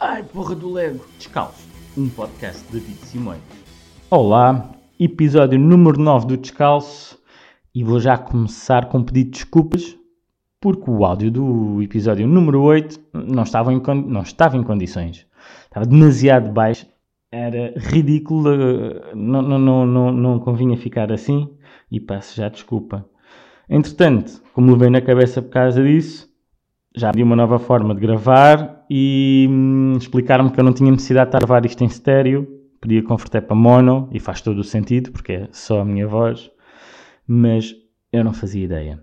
Ai, porra do Lego. Descalço, um podcast de David Simões. Olá, episódio número 9 do Descalço e vou já começar com um pedido de desculpas porque o áudio do episódio número 8 não estava em, não estava em condições. Estava demasiado baixo, era ridículo, eh, não, não, não, não, não convinha ficar assim e peço já desculpa. Entretanto, como levei na cabeça por causa disso, já vi uma nova forma de gravar e hum, explicaram-me que eu não tinha necessidade de estar a isto em estéreo, podia converter para mono e faz todo o sentido porque é só a minha voz, mas eu não fazia ideia.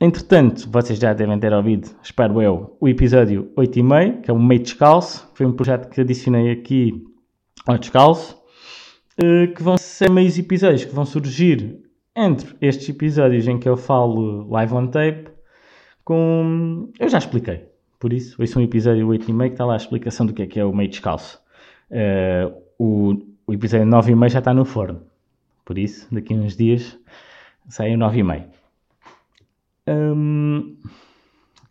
Entretanto, vocês já devem ter ouvido, espero eu, o episódio 8 e meio, que é o Meio Descalço, foi um projeto que adicionei aqui ao Descalço, eh, que vão ser meios episódios que vão surgir entre estes episódios em que eu falo live on tape com. Eu já expliquei. Por isso, é um episódio 8 e meio que está lá a explicação do que é que é o meio descalço. Uh, o, o episódio 9 e meio já está no forno. Por isso, daqui a uns dias sai o 9 e meio. Um,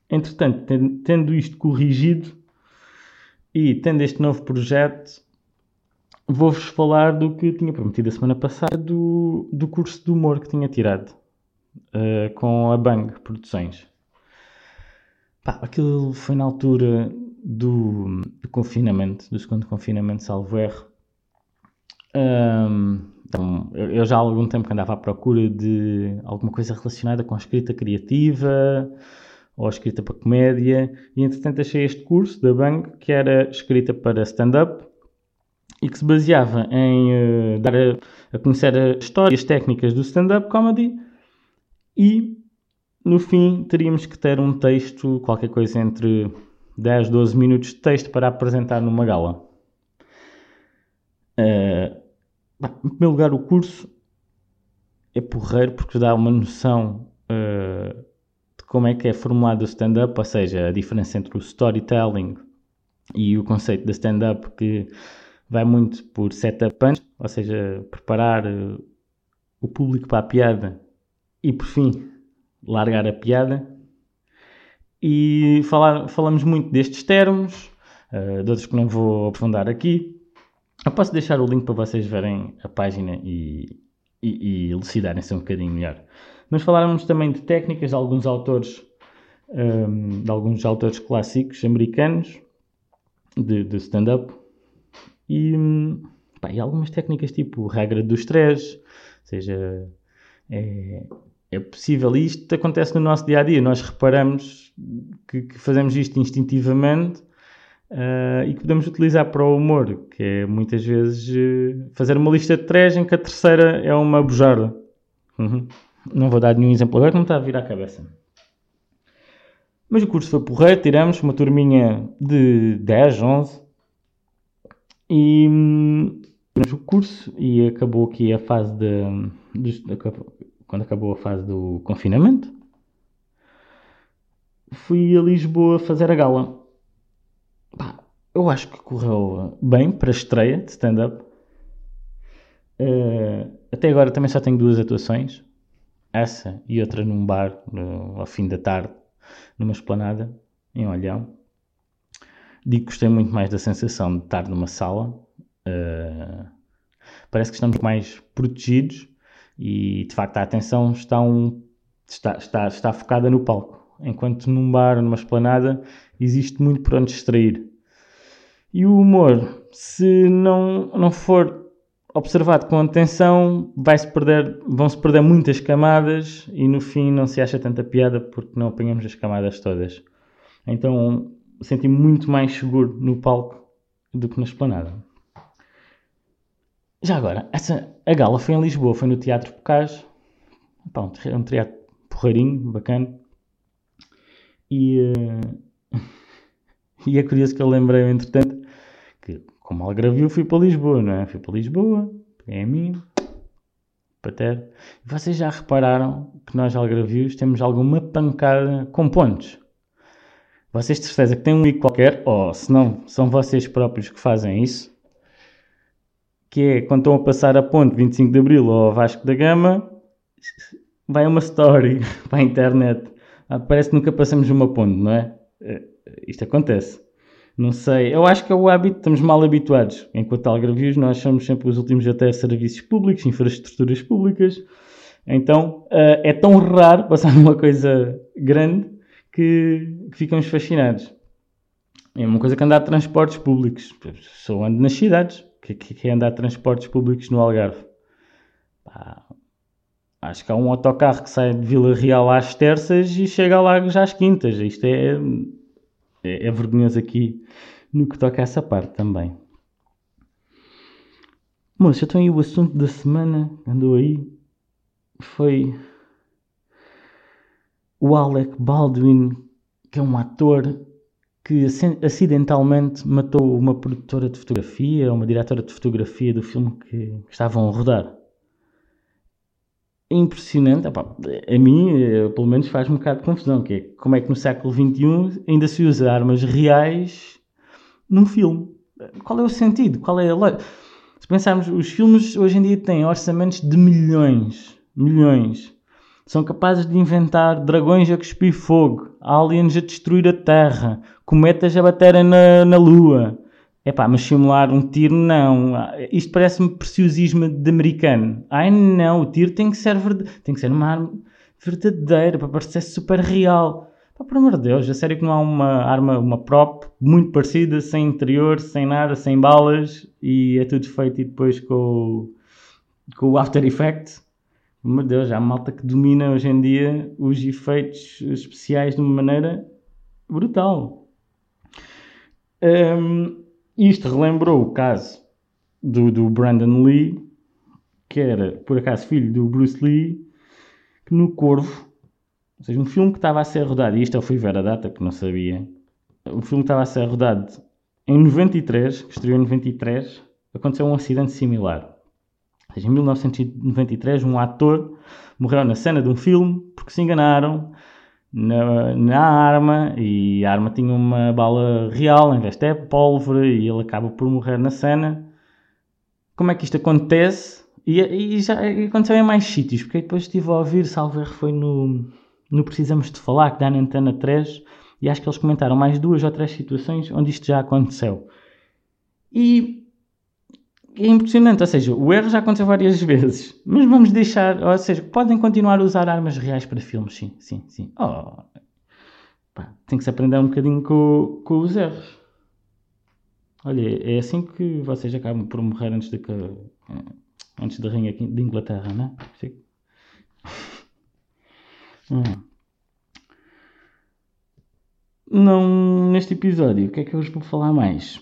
entretanto, tendo isto corrigido e tendo este novo projeto, vou-vos falar do que tinha prometido a semana passada do, do curso de humor que tinha tirado uh, com a Bang Produções. Pá, aquilo foi na altura do, do, confinamento, do segundo confinamento, salvo erro. Um, então, eu, já há algum tempo que andava à procura de alguma coisa relacionada com a escrita criativa ou escrita para comédia, e entretanto achei este curso da Bang que era escrita para stand-up e que se baseava em uh, dar a, a conhecer as histórias técnicas do stand-up comedy e no fim, teríamos que ter um texto, qualquer coisa entre 10, 12 minutos de texto para apresentar numa gala. Uh, em primeiro lugar, o curso é porreiro porque dá uma noção uh, de como é que é formulado o stand-up, ou seja, a diferença entre o storytelling e o conceito de stand-up, que vai muito por setup punch, ou seja, preparar uh, o público para a piada e, por fim, largar a piada. E falar, falamos muito destes termos, uh, de outros que não vou aprofundar aqui. Eu posso deixar o link para vocês verem a página e, e, e elucidarem-se um bocadinho melhor. Mas falávamos também de técnicas de alguns autores, um, ehm, de alguns autores clássicos americanos de, de stand-up e, e algumas técnicas tipo regra dos três, ou seja, é, é possível. E isto acontece no nosso dia a dia. Nós reparamos que, que fazemos isto instintivamente uh, e que podemos utilizar para o humor, que é muitas vezes uh, fazer uma lista de três em que a terceira é uma bujarda. Uhum. Não vou dar nenhum exemplo agora, não está a vir à cabeça. Mas o curso foi porreiro, tiramos uma turminha de 10, 11 e hum, o curso e acabou aqui a fase de, de, de quando acabou a fase do confinamento, fui a Lisboa fazer a gala. Pá, eu acho que correu bem para a estreia de stand-up. Uh, até agora também só tenho duas atuações. Essa e outra num bar no, ao fim da tarde, numa esplanada, em Olhão. Digo que gostei muito mais da sensação de estar numa sala. Uh, parece que estamos mais protegidos e de facto a atenção está, um, está, está, está focada no palco, enquanto num bar, numa esplanada, existe muito por onde distrair. E o humor, se não, não for observado com atenção, vai-se perder, vão-se perder muitas camadas e no fim não se acha tanta piada porque não apanhamos as camadas todas. Então senti-me muito mais seguro no palco do que na esplanada. Já agora, essa, a gala foi em Lisboa, foi no Teatro Bocage. Pá, um teatro porreirinho, bacana. E, uh, e é curioso que eu lembrei, entretanto, que como Algravio fui para Lisboa, não é? Fui para Lisboa, peguei a mim, para ter. Vocês já repararam que nós Algravios temos alguma pancada com pontos? Vocês de certeza que têm um amigo qualquer, ou se não, são vocês próprios que fazem isso, que é quando estão a passar a ponte 25 de Abril ou Vasco da Gama, vai uma story para a internet. Ah, parece que nunca passamos uma ponte, não é? Eh, isto acontece. Não sei, eu acho que é o hábito, estamos mal habituados. Enquanto algarvios, nós somos sempre os últimos a ter serviços públicos, infraestruturas públicas. Então, uh, é tão raro passar numa coisa grande que, que ficamos fascinados. É uma coisa que andar de transportes públicos. Só ando nas cidades. Que, que é andar transportes públicos no Algarve? Pá, acho que há um autocarro que sai de Vila Real às terças e chega a Lagos às quintas. Isto é, é, é vergonhoso aqui no que toca a essa parte também. Moço, então aí o assunto da semana andou aí foi o Alec Baldwin, que é um ator que acidentalmente matou uma produtora de fotografia, uma diretora de fotografia do filme que estavam a rodar. É impressionante, a mim, eh, pelo menos, faz um bocado de confusão, que é como é que no século XXI ainda se usa armas reais num filme. Qual é o sentido? Qual é a lógica? Se pensarmos, os filmes hoje em dia têm orçamentos de milhões, milhões são capazes de inventar dragões a cuspir fogo, aliens a destruir a Terra, cometas a baterem na, na Lua. Epá, mas simular um tiro, não. Isto parece-me preciosismo de americano. Ai não, o tiro tem que ser, verd... tem que ser uma arma verdadeira, para parecer super real. Pá, por amor de Deus, a sério que não há uma arma, uma prop muito parecida, sem interior, sem nada, sem balas, e é tudo feito e depois com, com o After Effects. Meu Deus, há malta que domina hoje em dia os efeitos especiais de uma maneira brutal. Um, isto relembrou o caso do, do Brandon Lee, que era, por acaso, filho do Bruce Lee, que no Corvo, ou seja, um filme que estava a ser rodado, e isto eu fui ver a data, que não sabia, o filme que estava a ser rodado em 93, que estreou em 93, aconteceu um acidente similar. Seja, em 1993, um ator morreu na cena de um filme porque se enganaram na, na, arma e a arma tinha uma bala real em vez de pólvora e ele acaba por morrer na cena. Como é que isto acontece? E, e já e aconteceu em mais sítios, porque depois estive a ouvir, salver foi no, no Precisamos de Falar, que dá na Antena 3, e acho que eles comentaram mais duas ou três situações onde isto já aconteceu. E é impressionante, ou seja, o erro já aconteceu várias vezes, mas vamos deixar, ou seja, podem continuar a usar armas reais para filmes, sim, sim, sim. Oh, pá, tem que se aprender um bocadinho com, com os erros. Olha, é assim que vocês acabam por morrer antes da antes da rainha de Inglaterra, não é? Hum. Não, neste episódio, o que é que eu vos vou falar mais?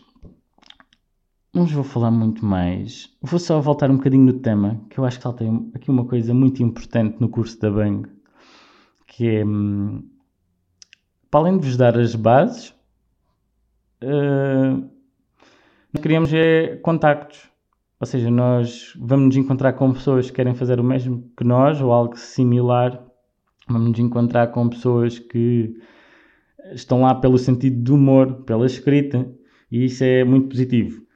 Não vos vou falar muito mais. Vou só voltar um bocadinho no tema, que eu acho que saltei aqui uma coisa muito importante no curso da Bang, que é, hum, para além de vos dar as bases, uh, nós queríamos é contactos. Ou seja, nós vamos nos encontrar com pessoas que querem fazer o mesmo que nós, ou algo similar. Vamos nos encontrar com pessoas que estão lá pelo sentido do humor, pela escrita, e isso é muito positivo.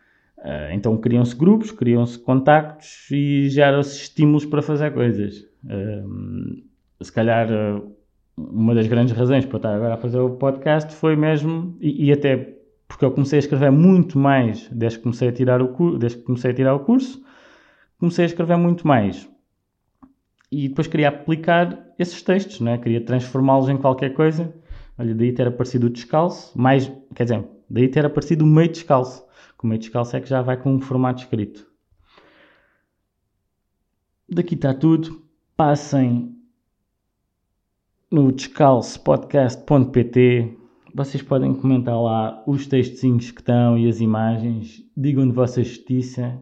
Uh, então criam-se grupos, criam-se contactos e geram-se estímulos para fazer coisas. Uh, se calhar uh, uma das grandes razões para estar agora a fazer o podcast foi mesmo, e, e, até porque eu comecei a escrever muito mais desde que comecei a tirar o, desde que comecei a tirar o curso, comecei a escrever muito mais. E depois queria aplicar esses textos, né? queria transformá-los em qualquer coisa. Olha, daí ter aparecido o descalço, mais, quer dizer, daí ter aparecido o meio descalço o meio descalço é que já vai com um formato escrito. Daqui está tudo. Passem no descalçopodcast.pt. Vocês podem comentar lá os textinhos que estão e as imagens. Digam de vossa justiça.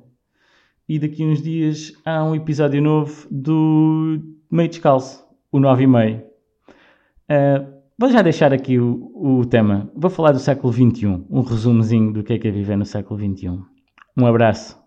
E daqui uns dias há um episódio novo do Meio Descalço, o 9 e meio. Uh, Vou já deixar aqui o, o tema. Vou falar do século XXI, um resumozinho do que é que é viver no século XXI. Um abraço.